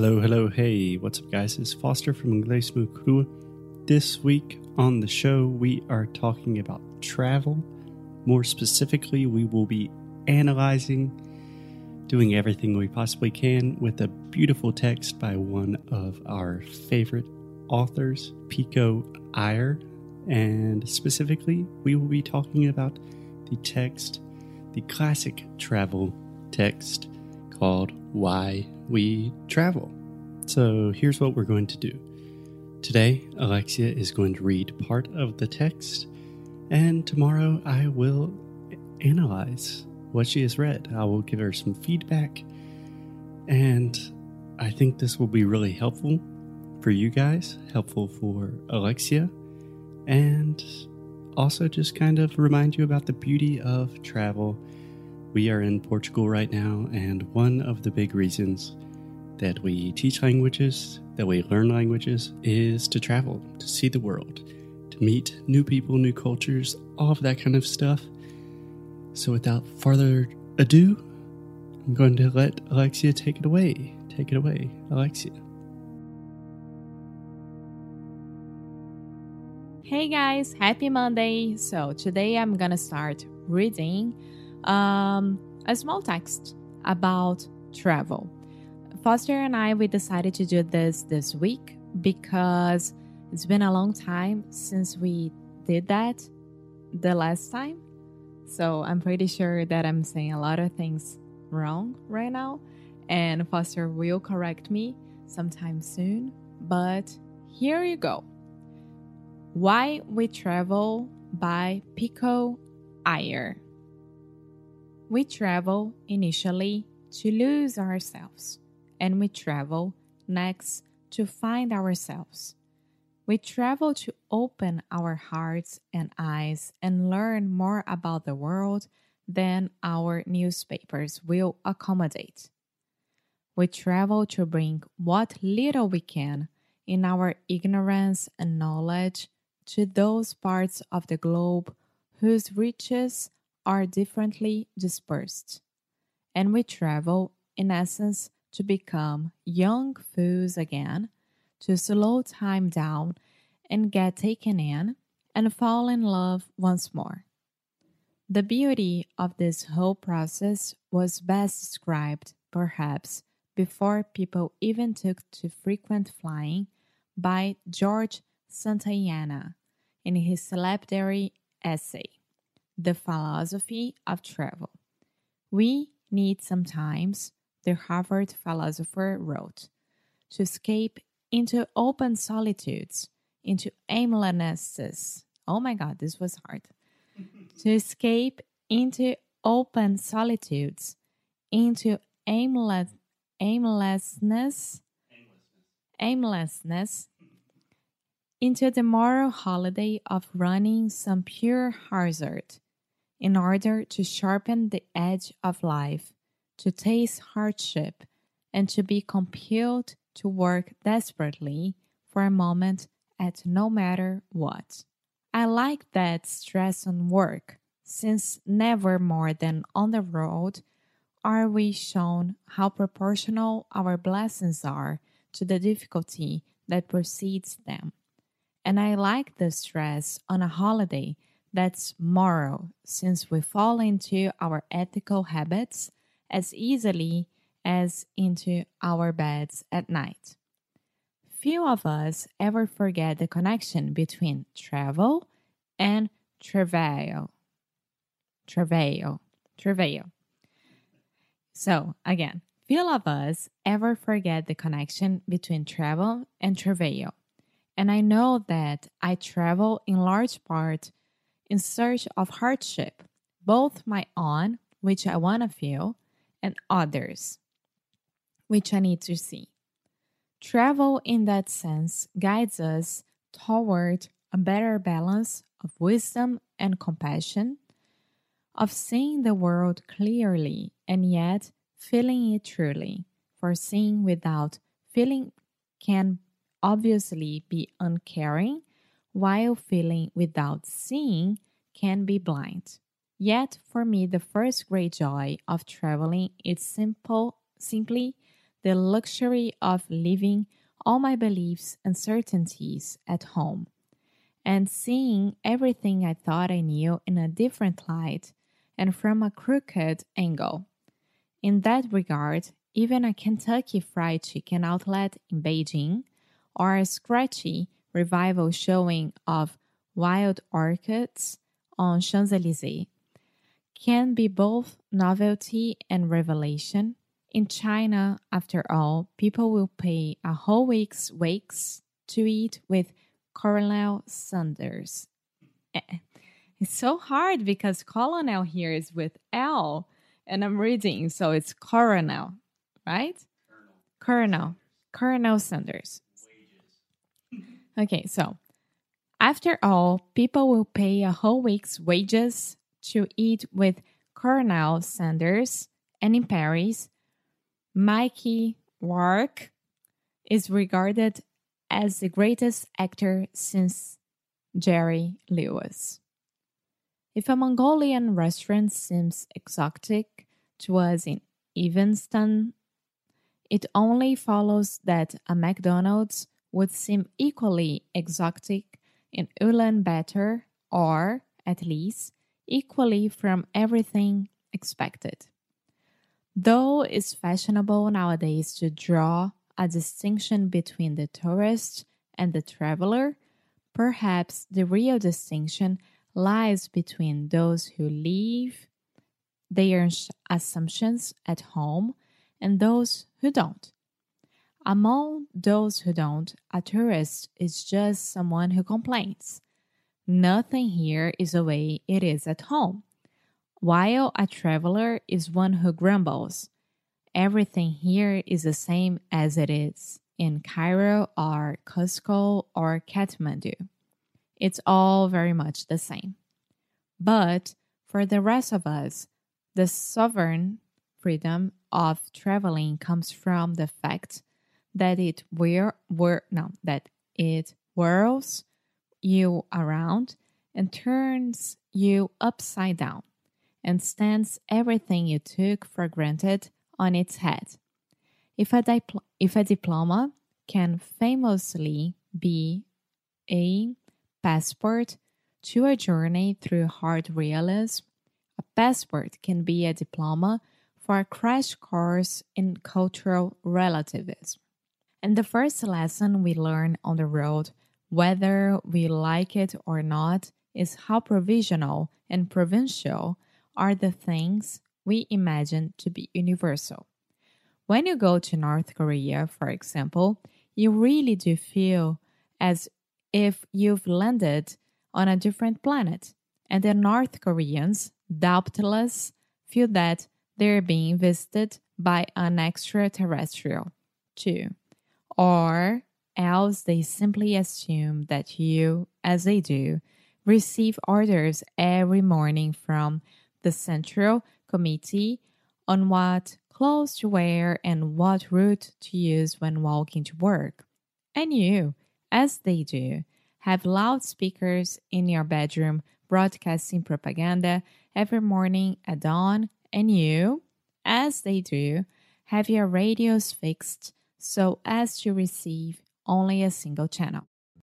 Hello, hello, hey, what's up, guys? It's Foster from Inglés Muy. This week on the show, we are talking about travel. More specifically, we will be analyzing, doing everything we possibly can with a beautiful text by one of our favorite authors, Pico Iyer. And specifically, we will be talking about the text, the classic travel text called Why We Travel. So here's what we're going to do. Today, Alexia is going to read part of the text, and tomorrow I will analyze what she has read. I will give her some feedback, and I think this will be really helpful for you guys, helpful for Alexia, and also just kind of remind you about the beauty of travel. We are in Portugal right now, and one of the big reasons that we teach languages, that we learn languages, is to travel, to see the world, to meet new people, new cultures, all of that kind of stuff. So, without further ado, I'm going to let Alexia take it away. Take it away, Alexia. Hey guys, happy Monday. So today I'm gonna start reading um, a small text about travel. Foster and I we decided to do this this week because it's been a long time since we did that the last time. So I'm pretty sure that I'm saying a lot of things wrong right now, and Foster will correct me sometime soon. But here you go. Why We Travel by Pico Iyer. We travel initially to lose ourselves, and we travel next to find ourselves. We travel to open our hearts and eyes and learn more about the world than our newspapers will accommodate. We travel to bring what little we can in our ignorance and knowledge to those parts of the globe whose riches are differently dispersed. And we travel, in essence, to become young fools again, to slow time down and get taken in and fall in love once more. The beauty of this whole process was best described, perhaps, before people even took to frequent flying by George Santayana in his celebratory essay, The Philosophy of Travel. We need sometimes, the Harvard philosopher wrote, to escape into open solitudes, into aimlessness. Oh my God, this was hard. to escape into open solitudes, into aimless, aimlessness, aimlessness, aimlessness into the moral holiday of running some pure hazard in order to sharpen the edge of life, to taste hardship, and to be compelled to work desperately for a moment at no matter what. I like that stress on work, since never more than on the road are we shown how proportional our blessings are to the difficulty that precedes them. And I like the stress on a holiday that's moral, since we fall into our ethical habits as easily as into our beds at night. Few of us ever forget the connection between travel and travail. Travail. Travail. So, again, few of us ever forget the connection between travel and travail. And I know that I travel in large part in search of hardship, both my own, which I want to feel, and others, which I need to see. Travel, in that sense, guides us toward a better balance of wisdom and compassion, of seeing the world clearly and yet feeling it truly, for seeing without feeling can obviously be uncaring, while feeling without seeing can be blind. Yet, for me, the first great joy of traveling is simple, simply the luxury of leaving all my beliefs and certainties at home and seeing everything I thought I knew in a different light and from a crooked angle. In that regard, even a Kentucky Fried Chicken outlet in Beijing or a scratchy revival showing of wild orchids on Champs Elysees can be both novelty and revelation. In China, after all, people will pay a whole week's wakes to eat with Colonel Sanders. Eh, it's so hard because Colonel here is with L, and I'm reading, so it's Coronel, right? Colonel. Colonel Sanders. Okay, so after all, people will pay a whole week's wages to eat with Colonel Sanders, and in Paris, Mikey Rourke is regarded as the greatest actor since Jerry Lewis. If a Mongolian restaurant seems exotic to us in Evanston, it only follows that a McDonald's would seem equally exotic in Ulaanbaatar or, at least, equally from everything expected. Though it's fashionable nowadays to draw a distinction between the tourist and the traveler, perhaps the real distinction lies between those who leave their assumptions at home and those who don't. Among those who don't, a tourist is just someone who complains. Nothing here is the way it is at home. While a traveler is one who grumbles, everything here is the same as it is in Cairo or Cusco or Kathmandu. It's all very much the same. But for the rest of us, the sovereign freedom of traveling comes from the fact that it that it whirls you around and turns you upside down and stands everything you took for granted on its head. If a, dipl- if a diploma can famously be a passport to a journey through hard realism, a passport can be a diploma for a crash course in cultural relativism. And the first lesson we learn on the road, whether we like it or not, is how provisional and provincial are the things we imagine to be universal. When you go to North Korea, for example, you really do feel as if you've landed on a different planet, and the North Koreans, doubtless, feel that they're being visited by an extraterrestrial, too. Or else they simply assume that you, as they do, receive orders every morning from the Central Committee on what clothes to wear and what route to use when walking to work. And you, as they do, have loudspeakers in your bedroom broadcasting propaganda every morning at dawn, and you, as they do, have your radios fixed so as to receive only a single channel.